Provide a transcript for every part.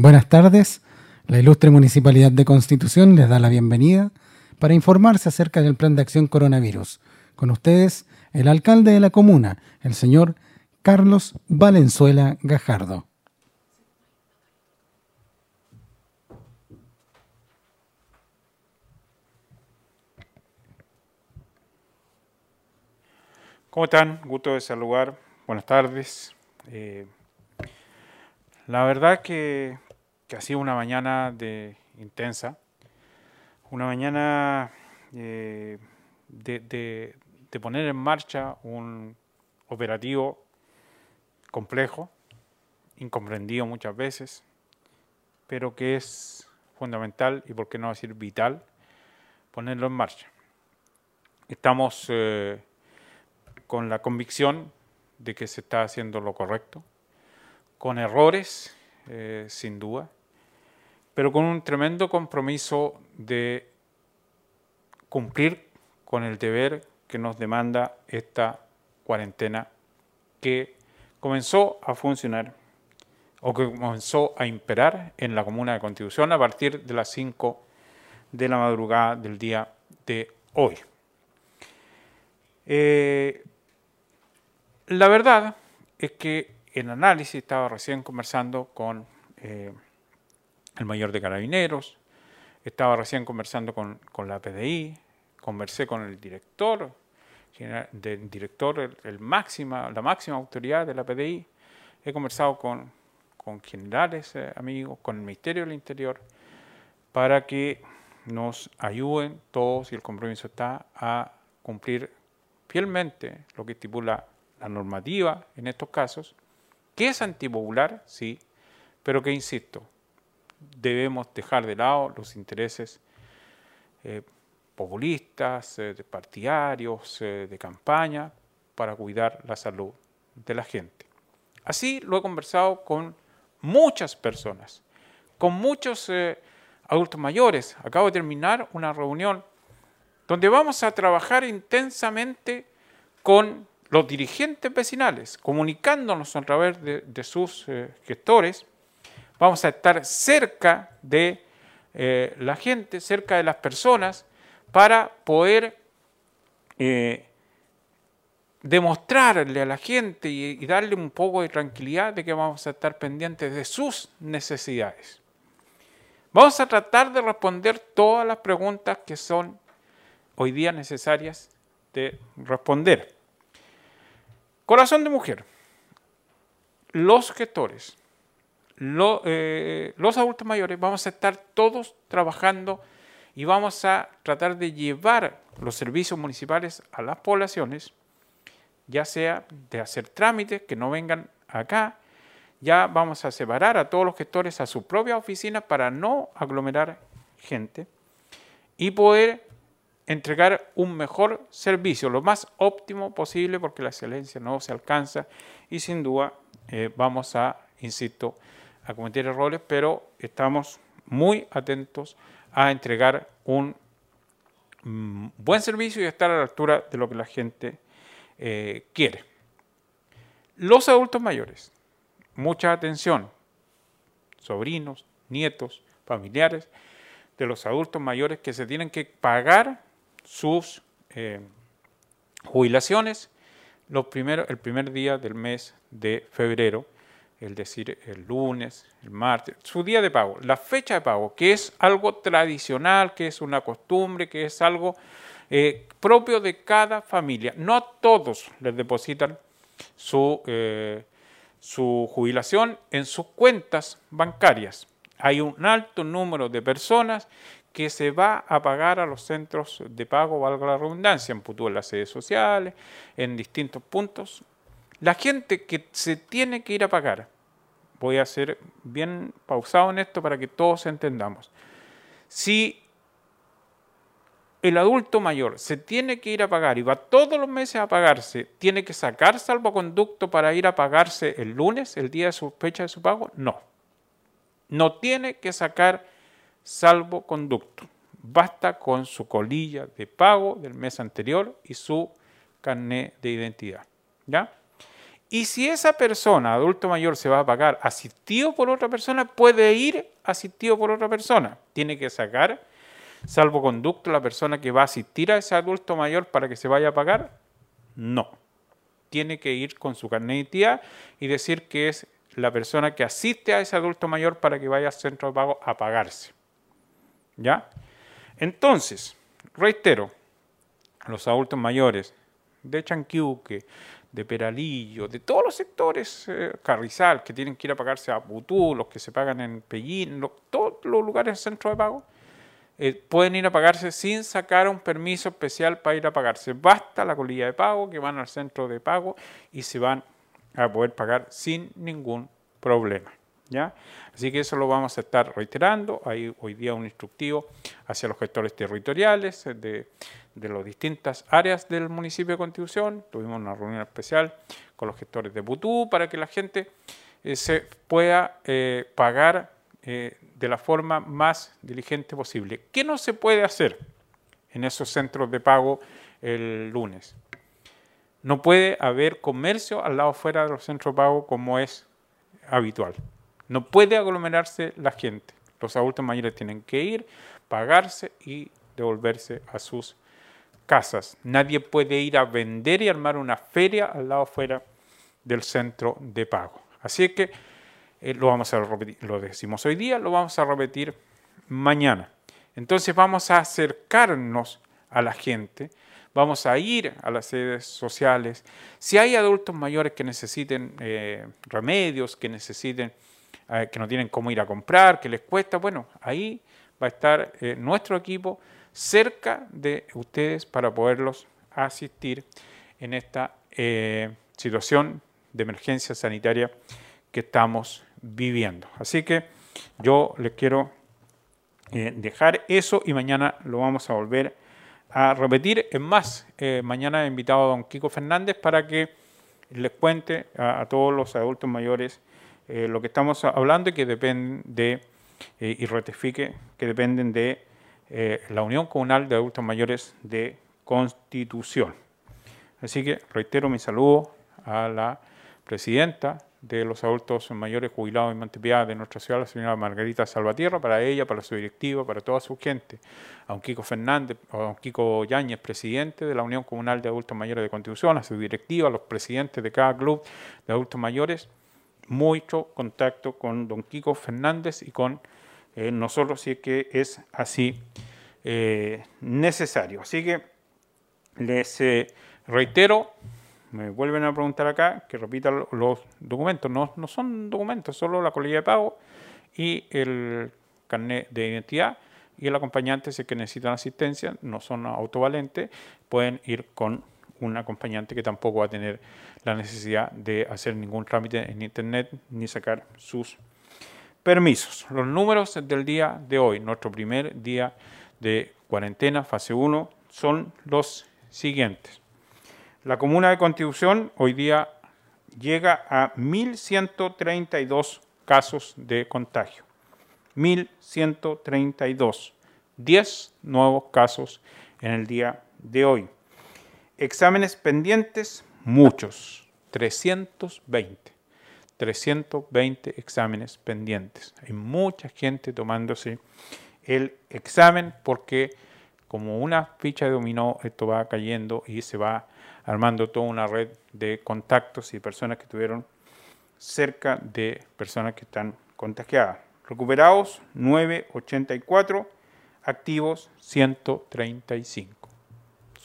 Buenas tardes. La ilustre Municipalidad de Constitución les da la bienvenida para informarse acerca del Plan de Acción Coronavirus. Con ustedes, el alcalde de la comuna, el señor Carlos Valenzuela Gajardo. ¿Cómo están? Gusto de saludar. Buenas tardes. Eh, la verdad que, que, ha sido una mañana de, intensa, una mañana eh, de, poner en marcha un operativo complejo, incomprendido muchas veces, pero que es fundamental y, por qué no decir, vital ponerlo en marcha. Estamos eh, con la convicción de que se está haciendo lo correcto, con errores, eh, sin duda, pero con un tremendo compromiso de cumplir con el deber que nos demanda esta cuarentena que comenzó a funcionar o que comenzó a imperar en la Comuna de Constitución a partir de las 5 de la madrugada del día de hoy. Eh, la verdad es que en análisis estaba recién conversando con eh, el mayor de carabineros, estaba recién conversando con, con la PDI, conversé con el director, del director, el, la máxima autoridad de la PDI, he conversado con, con generales eh, amigos, con el Ministerio del Interior, para que nos ayuden todos, y el compromiso está, a cumplir fielmente lo que estipula la normativa en estos casos, que es antipopular, sí, pero que, insisto, debemos dejar de lado los intereses eh, populistas, eh, partidarios, eh, de campaña, para cuidar la salud de la gente. Así lo he conversado con muchas personas, con muchos adultos mayores. Acabo de terminar una reunión donde vamos a trabajar intensamente con los dirigentes vecinales, comunicándonos a través de, sus gestores. Vamos a estar cerca de eh, la gente, cerca de las personas, para poder eh, demostrarle a la gente y, y, darle un poco de tranquilidad de que vamos a estar pendientes de sus necesidades. Vamos a tratar de responder todas las preguntas que son hoy día necesarias de responder. Corazón de mujer. Los gestores, eh, los adultos mayores, vamos a estar todos trabajando y vamos a tratar de llevar los servicios municipales a las poblaciones, ya sea de hacer trámites que no vengan acá, ya vamos a separar a todos los gestores a su propia oficina para no aglomerar gente y poder entregar un mejor servicio, lo más óptimo posible, porque la excelencia no se alcanza y sin duda eh, vamos a, insisto, a cometer errores, pero estamos muy atentos a entregar un mm, buen servicio y estar a la altura de lo que la gente eh, quiere. Los adultos mayores, mucha atención, sobrinos, nietos, familiares de los adultos mayores que se tienen que pagar sus eh, jubilaciones los primeros, el primer día del mes de febrero, es decir, el lunes, el martes, su día de pago, la fecha de pago, que es algo tradicional, que es una costumbre, que es algo eh, propio de cada familia. No a todos les depositan su, eh, su jubilación en sus cuentas bancarias. Hay un alto número de personas que se va a pagar a los centros de pago, valga la redundancia, en Putú, en las sedes sociales, en distintos puntos. La gente que se tiene que ir a pagar, voy a ser bien pausado en esto para que todos entendamos. Si el adulto mayor se tiene que ir a pagar y va todos los meses a pagarse, ¿tiene que sacar salvoconducto para ir a pagarse el lunes, el día de su fecha de su pago? No. No tiene que sacar salvoconducto. Basta con su colilla de pago del mes anterior y su carnet de identidad. ¿Ya? Y si esa persona, adulto mayor, se va a pagar asistido por otra persona, puede ir asistido por otra persona. Tiene que sacar salvoconducto la persona que va a asistir a ese adulto mayor para que se vaya a pagar. No. Tiene que ir con su carnet de identidad y decir que es la persona que asiste a ese adulto mayor para que vaya al centro de pago a pagarse. ¿Ya? Entonces, reitero, los adultos mayores de Chanquiuque, de Peralillo, de todos los sectores, eh, Carrizal, que tienen que ir a pagarse a Butú, los que se pagan en Pellín, todos los lugares del centro de pago, eh, pueden ir a pagarse sin sacar un permiso especial para ir a pagarse. Basta la colilla de pago, que van al centro de pago y se van a poder pagar sin ningún problema. Así que eso lo vamos a estar reiterando. Hay hoy día un instructivo hacia los gestores territoriales de, de las distintas áreas del municipio de Constitución. Tuvimos una reunión especial con los gestores de Butú para que la gente eh, se pueda eh, pagar eh, de la forma más diligente posible. ¿Qué no se puede hacer en esos centros de pago el lunes? No puede haber comercio al lado fuera de los centros de pago como es habitual. No puede aglomerarse la gente. Los adultos mayores tienen que ir, pagarse y devolverse a sus casas. Nadie puede ir a vender y armar una feria al lado fuera del centro de pago. Así que eh, lo vamos a repetir, lo decimos hoy día, lo vamos a repetir mañana. Entonces vamos a acercarnos a la gente, vamos a ir a las sedes sociales. Si hay adultos mayores que necesiten eh, remedios, que necesiten, eh, que no tienen cómo ir a comprar, que les cuesta, bueno, ahí va a estar nuestro equipo cerca de ustedes para poderlos asistir en esta eh, situación de emergencia sanitaria que estamos viviendo. Así que yo les quiero eh, dejar eso y mañana lo vamos a volver a repetir. Es más, eh, mañana he invitado a don Kiko Fernández para que les cuente a, todos los adultos mayores lo que estamos hablando y que dependen de, y ratifique que dependen de eh, la Unión Comunal de Adultos Mayores de Constitución. Así que reitero mi saludo a la presidenta de los adultos mayores jubilados en Montepiedad de nuestra ciudad, la señora Margarita Salvatierra, para ella, para su directiva, para toda su gente, a don Kiko Fernández, a don Kiko Yáñez, presidente de la Unión Comunal de Adultos Mayores de Constitución, a su directiva, a los presidentes de cada club de adultos mayores, mucho contacto con don Kiko Fernández y con eh, nosotros si es que es así eh, necesario. Así que les eh, reitero, me vuelven a preguntar acá, que repita los documentos. No, no son documentos, solo la colilla de pago y el carnet de identidad y el acompañante si es que necesitan asistencia, no son autovalentes, pueden ir con un acompañante que tampoco va a tener la necesidad de hacer ningún trámite en internet ni sacar sus Permisos. Los números del día de hoy, nuestro primer día de cuarentena, fase 1, son los siguientes. La comuna de Constitución hoy día llega a 1.132 casos de contagio. 1.132. 10 nuevos casos en el día de hoy. Exámenes pendientes, muchos. 320. 320 exámenes pendientes. Hay mucha gente tomándose el examen porque como una ficha de dominó esto va cayendo y se va armando toda una red de contactos y personas que estuvieron cerca de personas que están contagiadas. Recuperados 984, activos 135.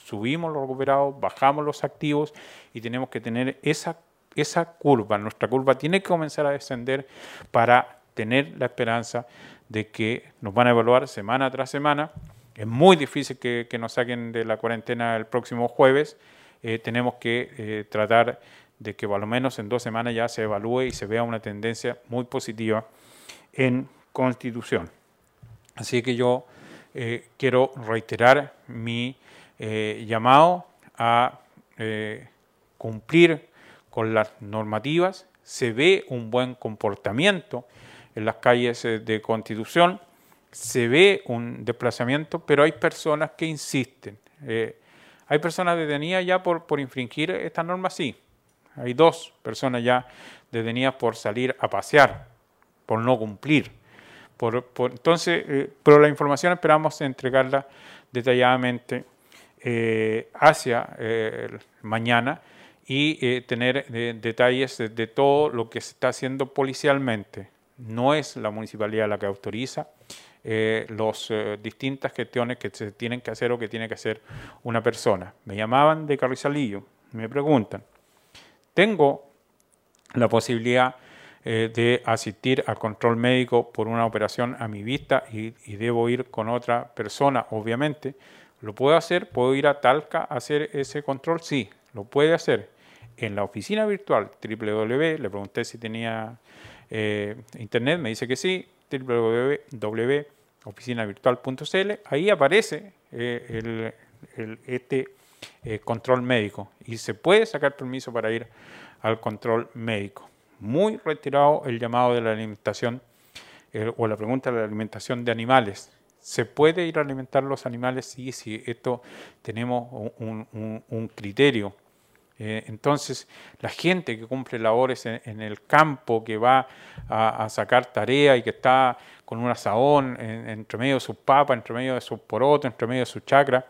Subimos los recuperados, bajamos los activos y tenemos que tener esa esa curva, nuestra curva tiene que comenzar a descender para tener la esperanza de que nos van a evaluar semana tras semana. Es muy difícil que, nos saquen de la cuarentena el próximo jueves. Eh, tenemos que eh, tratar de que por lo menos en dos semanas ya se evalúe y se vea una tendencia muy positiva en constitución. Así que yo eh, quiero reiterar mi llamado a cumplir con las normativas, se ve un buen comportamiento en las calles eh, de Constitución, se ve un desplazamiento, pero hay personas que insisten. Eh, hay personas detenidas ya por, por infringir esta norma, sí. Hay dos personas ya detenidas por salir a pasear, por no cumplir. Por, entonces, eh, pero la información esperamos entregarla detalladamente eh, hacia eh, mañana y tener detalles de, todo lo que se está haciendo policialmente. No es la municipalidad la que autoriza las distintas gestiones que se tienen que hacer o que tiene que hacer una persona. Me llamaban de Carrizalillo, me preguntan, tengo la posibilidad eh, de asistir al control médico por una operación a mi vista y, debo ir con otra persona, obviamente. ¿Lo puedo hacer? ¿Puedo ir a Talca a hacer ese control? Sí, lo puede hacer. En la oficina virtual www, le pregunté si tenía eh, internet, me dice que sí, www.oficinavirtual.cl, ahí aparece eh, el, este control médico y se puede sacar permiso para ir al control médico muy retirado el llamado de la alimentación o la pregunta de la alimentación de animales. ¿Se puede ir a alimentar los animales? Sí, si esto tenemos un, criterio. Eh, entonces, la gente que cumple labores en, el campo, que va a, sacar tarea y que está con un asaón entre medio de sus papas, entre medio de sus porotos, entre medio de su chacra,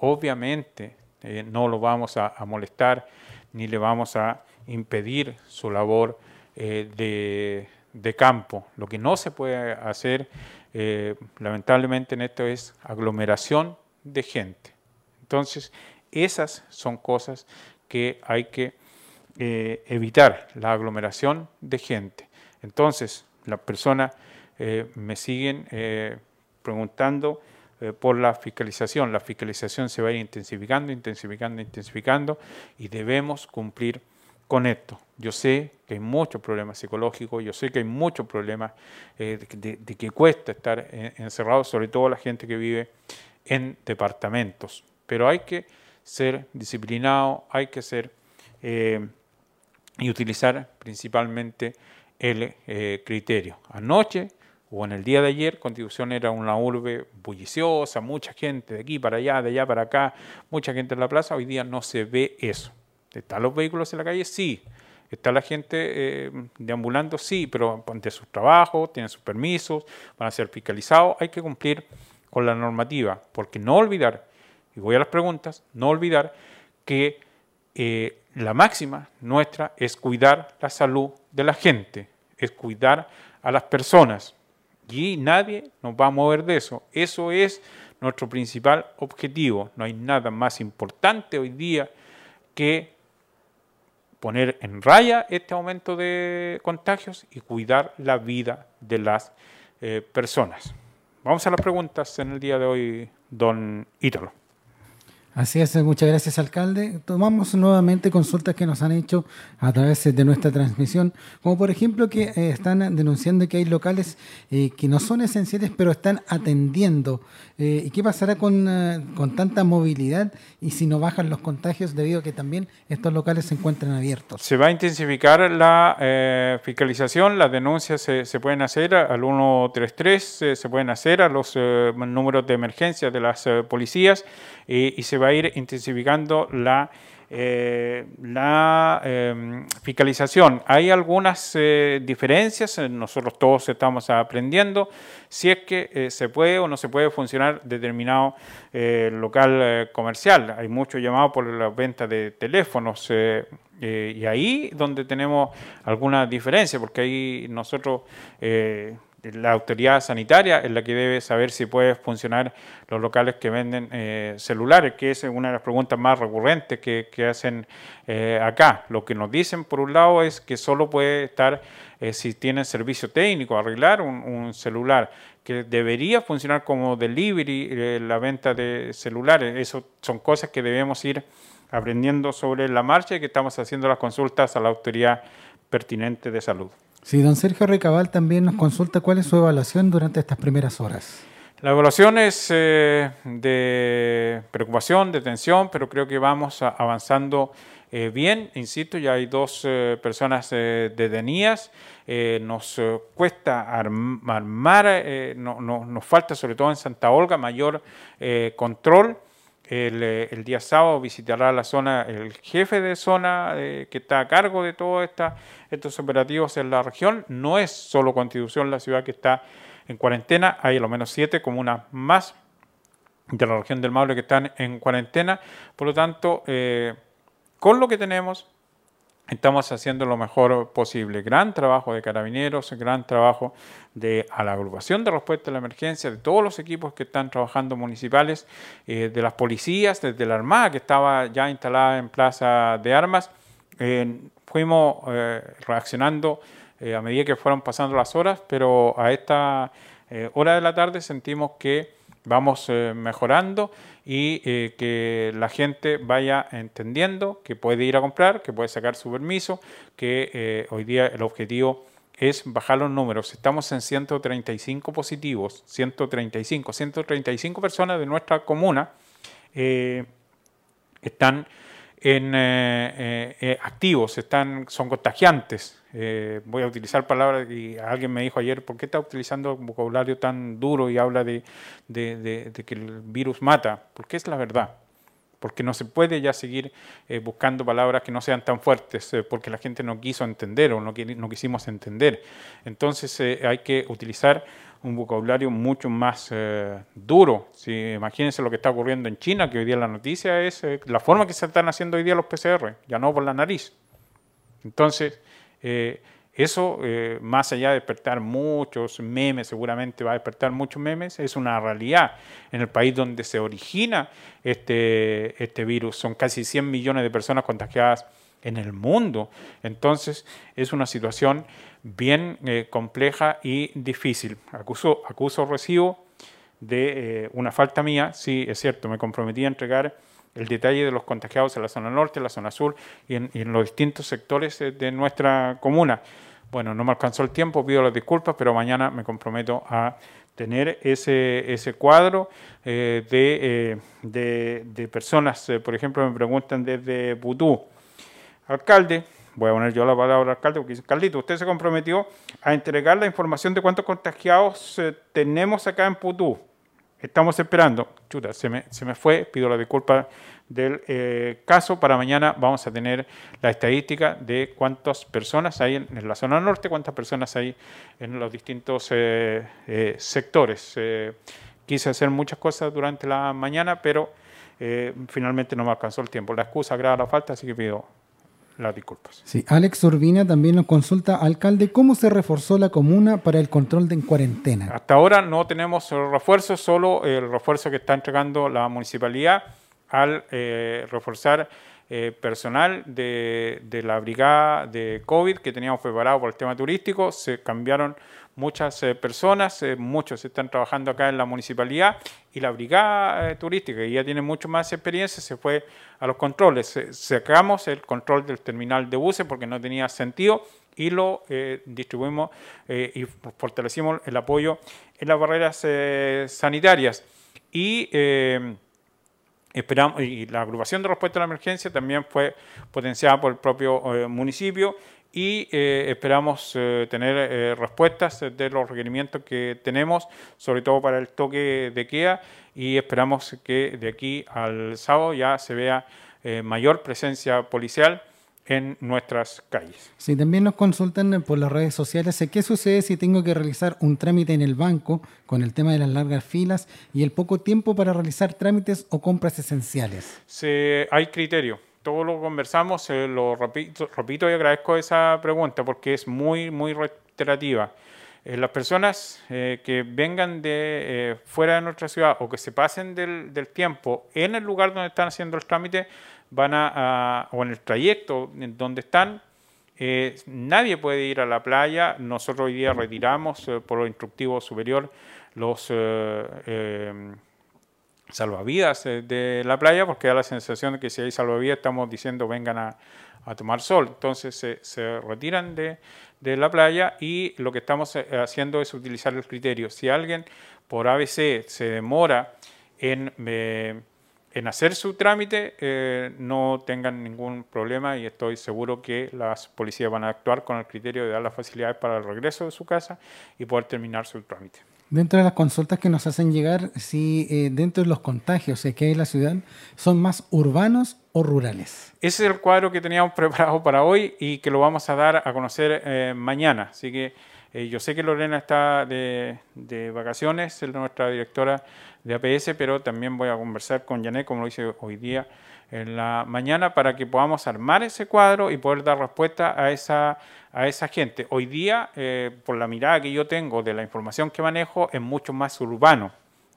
obviamente eh, no lo vamos a molestar ni le vamos a impedir su labor eh, de, campo. Lo que no se puede hacer, eh, lamentablemente, en esto es aglomeración de gente. Entonces, esas son cosas que hay que eh, evitar, la aglomeración de gente. Entonces, las personas me siguen preguntando por la fiscalización. La fiscalización se va a ir intensificando, intensificando, intensificando y debemos cumplir con esto. Yo sé que hay muchos problemas psicológicos, yo sé que hay muchos problemas eh, de, que cuesta estar encerrado, sobre todo la gente que vive en departamentos. Pero hay que ser disciplinado, hay que ser eh, y utilizar principalmente el eh, criterio. Anoche o en el día de ayer, Constitución era una urbe bulliciosa, mucha gente de aquí para allá, de allá para acá, mucha gente en la plaza. Hoy día no se ve eso. ¿Están los vehículos en la calle? Sí. ¿Está la gente eh, deambulando? Sí, pero de sus trabajos, tienen sus permisos, van a ser fiscalizados. Hay que cumplir con la normativa, porque no olvidar, y voy a las preguntas, no olvidar que eh, la máxima nuestra es cuidar la salud de la gente, es cuidar a las personas. Y nadie nos va a mover de eso. Eso es nuestro principal objetivo. No hay nada más importante hoy día que poner en raya este aumento de contagios y cuidar la vida de las eh, personas. Vamos a las preguntas en el día de hoy, don Ítalo. Así es, muchas gracias alcalde. Tomamos nuevamente consultas que nos han hecho a través de nuestra transmisión, como por ejemplo que eh, están denunciando que hay locales eh, que no son esenciales pero están atendiendo. Eh, ¿Y qué pasará con, con, tanta movilidad y si no bajan los contagios debido a que también estos locales se encuentran abiertos? Se va a intensificar la fiscalización, las denuncias se, se, pueden hacer al 133, se pueden hacer a los números de emergencia de las policías y se va a ir intensificando la, eh, la em, fiscalización. Hay algunas eh, diferencias, eh, nosotros todos estamos aprendiendo si es que se puede o no se puede funcionar determinado local comercial. Hay mucho llamado por la venta de teléfonos y ahí donde tenemos alguna diferencia, porque ahí nosotros la autoridad sanitaria es la que debe saber si puede funcionar los locales que venden eh, celulares, que es una de las preguntas más recurrentes que, hacen eh, acá. Lo que nos dicen, por un lado, es que solo puede estar eh, si tienen servicio técnico, arreglar un, celular, que debería funcionar como delivery la venta de celulares. Eso son cosas que debemos ir aprendiendo sobre la marcha y que estamos haciendo las consultas a la autoridad pertinente de salud. Sí, don Sergio Recabal también nos consulta cuál es su evaluación durante estas primeras horas. La evaluación es eh, de preocupación, de tensión, pero creo que vamos avanzando eh, bien. Insisto, ya hay dos eh, personas detenidas. nos cuesta armar, no, nos falta sobre todo en Santa Olga mayor control. El, día sábado visitará la zona el jefe de zona que está a cargo de todos estos operativos en la región. No es solo Constitución la ciudad que está en cuarentena, hay a lo menos siete comunas más de la región del Maule que están en cuarentena. Por lo tanto, con lo que tenemos, estamos haciendo lo mejor posible. Gran trabajo de carabineros, gran trabajo de la agrupación de respuesta a la emergencia, de todos los equipos que están trabajando municipales, eh, de las policías, desde la Armada que estaba ya instalada en Plaza de Armas. Eh, fuimos eh, reaccionando a medida que fueron pasando las horas, pero a esta hora de la tarde sentimos que vamos mejorando y eh, que la gente vaya entendiendo que puede ir a comprar, que puede sacar su permiso, que eh, hoy día el objetivo es bajar los números. Estamos en 135 positivos, 135, 135 personas de nuestra comuna eh, están en, activos, están, son contagiantes. Eh, voy a utilizar palabras y alguien me dijo ayer, ¿por qué está utilizando un vocabulario tan duro y habla de, que el virus mata? Porque es la verdad. Porque no se puede ya seguir eh, buscando palabras que no sean tan fuertes, eh, porque la gente no quiso entender o no quisimos entender. Entonces hay que utilizar un vocabulario mucho más duro. Si, imagínense lo que está ocurriendo en China, que hoy día la noticia es la forma que se están haciendo hoy día los PCR, ya no por la nariz. Entonces, eh, eso, eh, más allá de despertar muchos memes, seguramente va a despertar muchos memes, es una realidad en el país donde se origina este, este virus. Son casi 100 millones de personas contagiadas en el mundo. Entonces, es una situación bien eh, compleja y difícil. Acuso, acuso recibo de una falta mía, sí, es cierto, me comprometí a entregar el detalle de los contagiados en la zona norte, en la zona sur y en, los distintos sectores de nuestra comuna. Bueno, no me alcanzó el tiempo, pido las disculpas, pero mañana me comprometo a tener ese, ese cuadro eh, de, eh, de, personas. Eh, por ejemplo, me preguntan desde Putú, alcalde, voy a poner yo la palabra alcalde, porque dice, Carlito, usted se comprometió a entregar la información de cuántos contagiados tenemos acá en Putú. Estamos esperando. Chuta, se me, se me fue, pido la disculpa del eh, caso. Para mañana vamos a tener la estadística de cuántas personas hay en, la zona norte, cuántas personas hay en los distintos eh, eh, sectores. quise hacer muchas cosas durante la mañana, pero finalmente no me alcanzó el tiempo. La excusa agrada la falta, así que pido las disculpas. Sí, Alex Urbina también nos consulta, alcalde, ¿cómo se reforzó la comuna para el control de cuarentena? Hasta ahora no tenemos refuerzo, solo el refuerzo que está entregando la municipalidad al eh, reforzar eh, personal de, de, la brigada de COVID que teníamos preparado por el tema turístico. Se cambiaron muchas eh, personas, muchos están trabajando acá en la municipalidad y la brigada turística, que ya tiene mucho más experiencia, se fue a los controles. sacamos el control del terminal de buses porque no tenía sentido y lo distribuimos y fortalecimos el apoyo en las barreras sanitarias. Y Esperamos, y la agrupación de respuesta a la emergencia también fue potenciada por el propio eh, municipio y eh, esperamos eh, tener respuestas de los requerimientos que tenemos, sobre todo para el toque de queda, y esperamos que de aquí al sábado ya se vea mayor presencia policial en nuestras calles. Sí, también nos consultan por las redes sociales qué sucede si tengo que realizar un trámite en el banco con el tema de las largas filas y el poco tiempo para realizar trámites o compras esenciales. Sí, hay criterio. Todo lo conversamos, eh, lo repito, repito y agradezco esa pregunta porque es muy, muy reiterativa. Eh, las personas eh, que vengan de fuera de nuestra ciudad o que se pasen del, tiempo en el lugar donde están haciendo el trámite, van a, o en el trayecto donde están, eh, nadie puede ir a la playa. Nosotros hoy día retiramos eh, por lo instructivo superior los eh, salvavidas de la playa porque da la sensación de que si hay salvavidas estamos diciendo vengan a, tomar sol. Entonces se, retiran de, de, la playa y lo que estamos haciendo es utilizar el criterio. Si alguien por ABC se demora en en hacer su trámite eh, no tengan ningún problema y estoy seguro que las policías van a actuar con el criterio de dar las facilidades para el regreso de su casa y poder terminar su trámite. Dentro de las consultas que nos hacen llegar, si eh, dentro de los contagios que hay en la ciudad, ¿son más urbanos o rurales? Ese es el cuadro que teníamos preparado para hoy y que lo vamos a dar a conocer eh, mañana. Así que eh, yo sé que Lorena está de, de, vacaciones, es nuestra directora de APS, pero también voy a conversar con Janet, como lo hice hoy día en la mañana, para que podamos armar ese cuadro y poder dar respuesta a esa a esa gente. Hoy día, eh, por la mirada que yo tengo de la información que manejo, es mucho más urbano,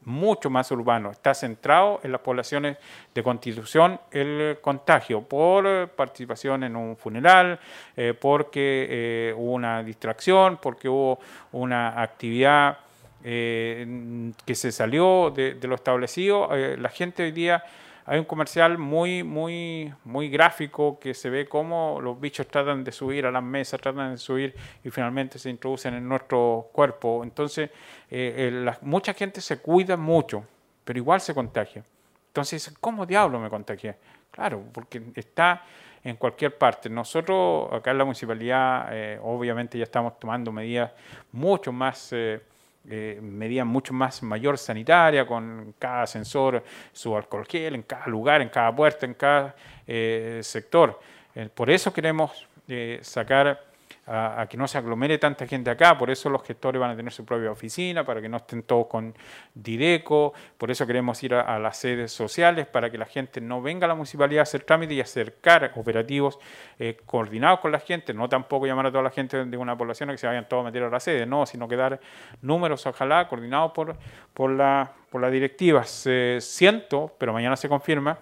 mucho más urbano. Está centrado en las poblaciones de Constitución el contagio por participación en un funeral, eh, porque eh, hubo una distracción, porque hubo una actividad que se salió de lo establecido. la gente hoy día hay un comercial muy, muy, muy gráfico que se ve cómo los bichos tratan de subir a las mesas, tratan de subir y finalmente se introducen en nuestro cuerpo. Entonces, eh, mucha gente se cuida mucho, pero igual se contagia. Entonces, ¿cómo diablo me contagié? Claro, porque está en cualquier parte. Nosotros acá en la municipalidad, eh, obviamente ya estamos tomando medidas mucho más... Eh, eh, medidas mucho más mayor sanitaria, con cada sensor su alcohol gel, en cada lugar, en cada puerta, en cada eh, sector. Eh, por eso queremos eh, sacar a, que no se aglomere tanta gente acá, por eso los gestores van a tener su propia oficina, para que no estén todos con Dideco, por eso queremos ir a, las sedes sociales, para que la gente no venga a la municipalidad a hacer trámites y acercar operativos eh, coordinados con la gente, no tampoco llamar a toda la gente de una población a que se vayan todos a meter a la sede, no, sino que dar números, ojalá, coordinados por, por, la, por la directiva. siento, pero mañana se confirma,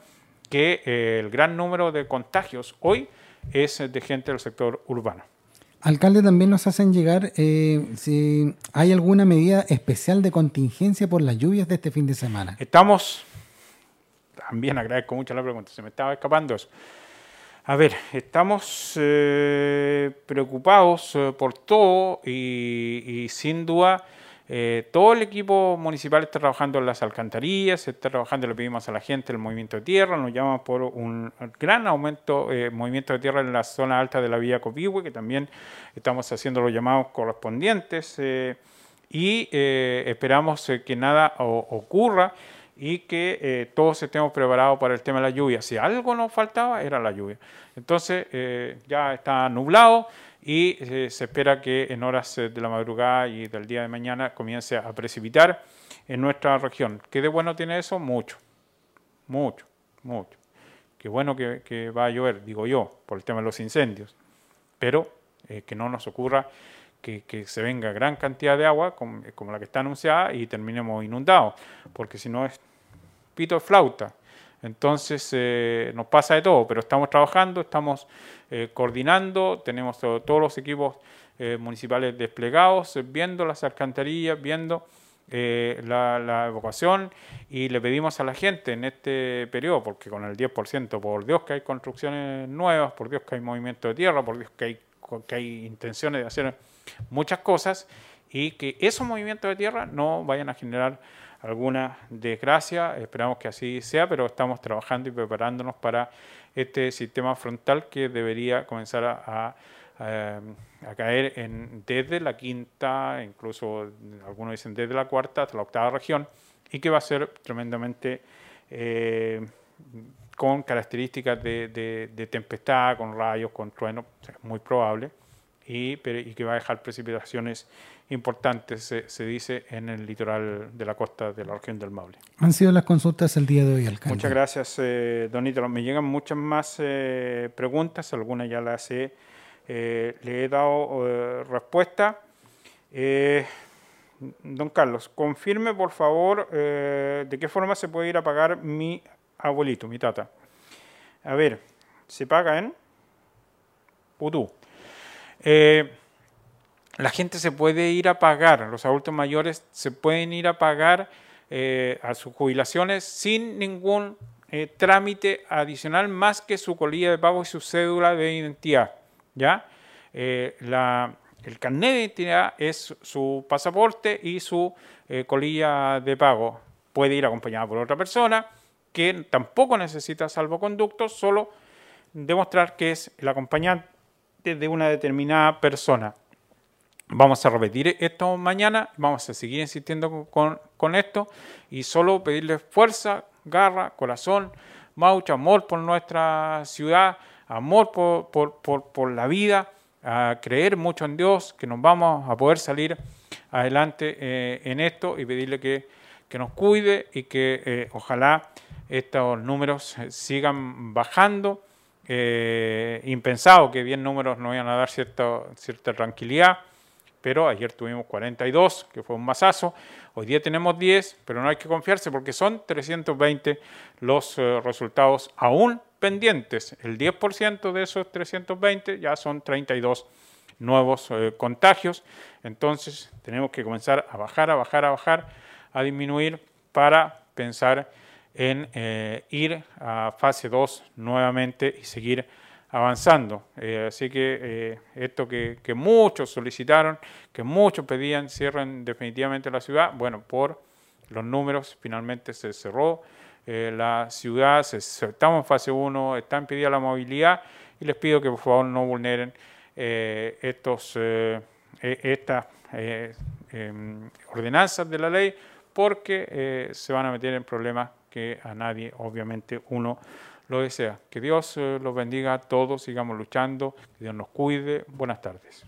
que eh, el gran número de contagios hoy es de gente del sector urbano. Alcalde, también nos hacen llegar eh, si hay alguna medida especial de contingencia por las lluvias de este fin de semana. Estamos, también agradezco mucho la pregunta, se me estaba escapando eso. A ver, estamos eh, preocupados eh, por todo y, y sin duda eh, todo el equipo municipal está trabajando en las alcantarillas, está trabajando, le pedimos a la gente el movimiento de tierra, nos llaman por un gran aumento eh, movimiento de tierra en la zona alta de la vía Copihue, que también estamos haciendo los llamados correspondientes eh, y esperamos que nada ocurra y que todos estemos preparados para el tema de la lluvia. Si algo nos faltaba, era la lluvia. Entonces, ya está nublado y eh, se espera que en horas eh, de la madrugada y del día de mañana comience a precipitar en nuestra región. ¿Qué de bueno tiene eso? Mucho, mucho, mucho. Qué bueno que, va a llover, digo yo, por el tema de los incendios, pero eh, que no nos ocurra que, se venga gran cantidad de agua como, como la que está anunciada y terminemos inundados, porque si no es pito flauta. Entonces eh, nos pasa de todo, pero estamos trabajando, estamos eh, coordinando, tenemos todos los equipos eh, municipales desplegados, viendo las alcantarillas, viendo la, evacuación y le pedimos a la gente en este periodo, porque con el 10%, por Dios que hay construcciones nuevas, por Dios que hay movimiento de tierra, por Dios que hay, que hay intenciones de hacer muchas cosas y que esos movimientos de tierra no vayan a generar alguna desgracia, esperamos que así sea, pero estamos trabajando y preparándonos para este sistema frontal que debería comenzar a, caer en, desde la quinta, incluso algunos dicen desde la cuarta hasta la octava región, y que va a ser tremendamente eh, con características de, tempestad, con rayos, con truenos, muy probable, y, y que va a dejar precipitaciones importantes, se, dice, en el litoral de la costa de la región del Maule. Han sido las consultas el día de hoy, alcalde. Muchas gracias, eh, don Me llegan muchas más eh, preguntas, algunas ya las he, eh, le he dado eh, respuesta. don Carlos, confirme por favor de qué forma se puede ir a pagar mi abuelito, mi tata. A ver, se paga en Putú la gente se puede ir a pagar, los adultos mayores se pueden ir a pagar eh, a sus jubilaciones sin ningún eh, trámite adicional más que su colilla de pago y su cédula de identidad. ¿ya? Eh, el carnet de identidad es su pasaporte y su colilla de pago. Puede ir acompañado por otra persona que tampoco necesita salvoconducto, solo demostrar que es el acompañante de una determinada persona. Vamos a repetir esto mañana, vamos a seguir insistiendo con, con esto y solo pedirles fuerza, garra, corazón, mucho amor por nuestra ciudad, amor por, por, por, la vida, a creer mucho en Dios, que nos vamos a poder salir adelante eh, en esto y pedirle que, que, nos cuide y que eh, ojalá estos números sigan bajando. Eh, impensado que 10 números nos vayan a dar cierta, cierta tranquilidad pero ayer tuvimos 42, que fue un masazo. Hoy día tenemos 10, pero no hay que confiarse porque son 320 los eh, resultados aún pendientes. El 10% de esos 320 ya son 32 nuevos eh, contagios. Entonces tenemos que comenzar a bajar, a bajar, a bajar, a disminuir para pensar en eh, ir a fase 2 nuevamente y seguir avanzando. Eh, así que eh, esto que, muchos solicitaron, que muchos pedían, cierren definitivamente la ciudad, bueno, por los números finalmente se cerró eh, la ciudad, estamos en fase 1, está impedida la movilidad y les pido que por favor no vulneren estos, e, estas em, ordenanzas de la ley porque se van a meter en problemas que a nadie obviamente uno lo desea. Que Dios eh, los bendiga a todos, sigamos luchando, que Dios nos cuide. Buenas tardes.